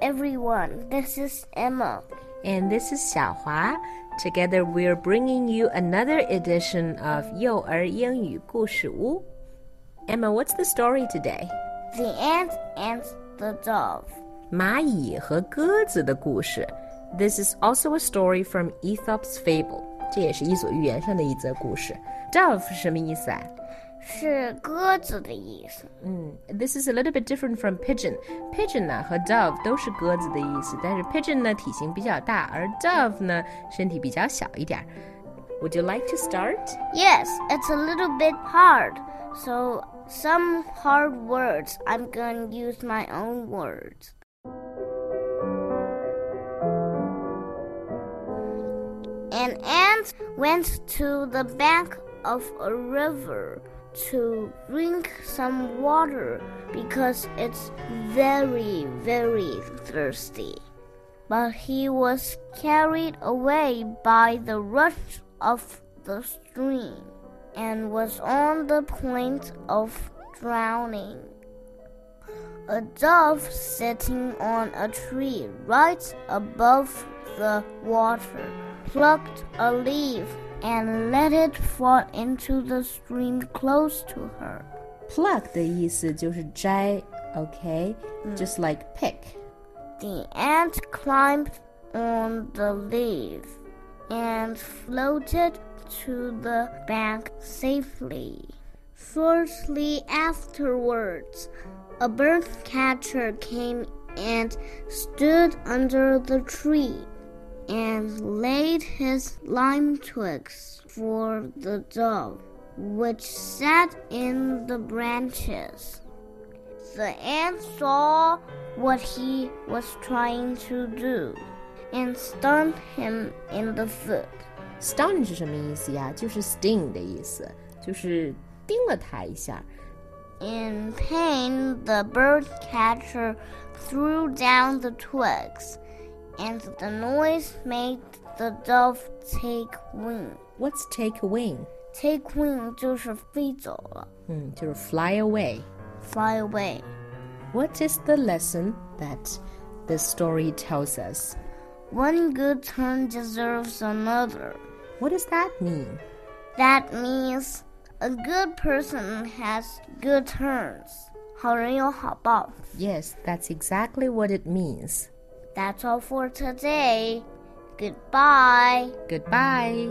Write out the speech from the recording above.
everyone. This is Emma. And this is Xiaohua. Together we're bringing you another edition of 幼儿英语故事屋. Emma, what's the story today? The ant and the dove. 蚂蚁和鸽子的故事. This is also a story from Aesop's Fable. 这也是伊索寓言上的一则故事。Dove 是什么意思啊？ 是鸽子的意思。嗯，This is a little bit different from pigeon. Pigeon 呢和 dove 都是鸽子的意思，但是 pigeon 呢体型比较大，而 dove 呢身体比较小一点。Would you like to start? Yes, it's a little bit hard. So some hard words. I'm going to use my own words. An ant went to the bank of a river to drink some water because it's very, very thirsty. But he was carried away by the rush of the stream and was on the point of drowning. A dove sitting on a tree right above the water plucked a leaf and let it fall into the stream close to her. Pluck 的意思就是摘，OK，、嗯、just like pick. The ant climbed on the leaf and floated to the bank safely. Shortly afterwards, a bird catcher came and stood under the tree and laid his lime twigs for the dove, which sat in the branches. The ant saw what he was trying to do and stung him in the foot. Stung 是什么意思呀？就是 sting 的意思，就是叮了他一下。In pain, the bird catcher threw down the twigs and the noise made the dove take wing. What's take wing? Take wing 就是飞走了。嗯，就是 fly away. Fly away. What is the lesson that this story tells us? One good turn deserves another. What does that mean? That means a good person has good turns. 好人有好报. Yes, that's exactly what it means. That's all for today. Goodbye. Goodbye.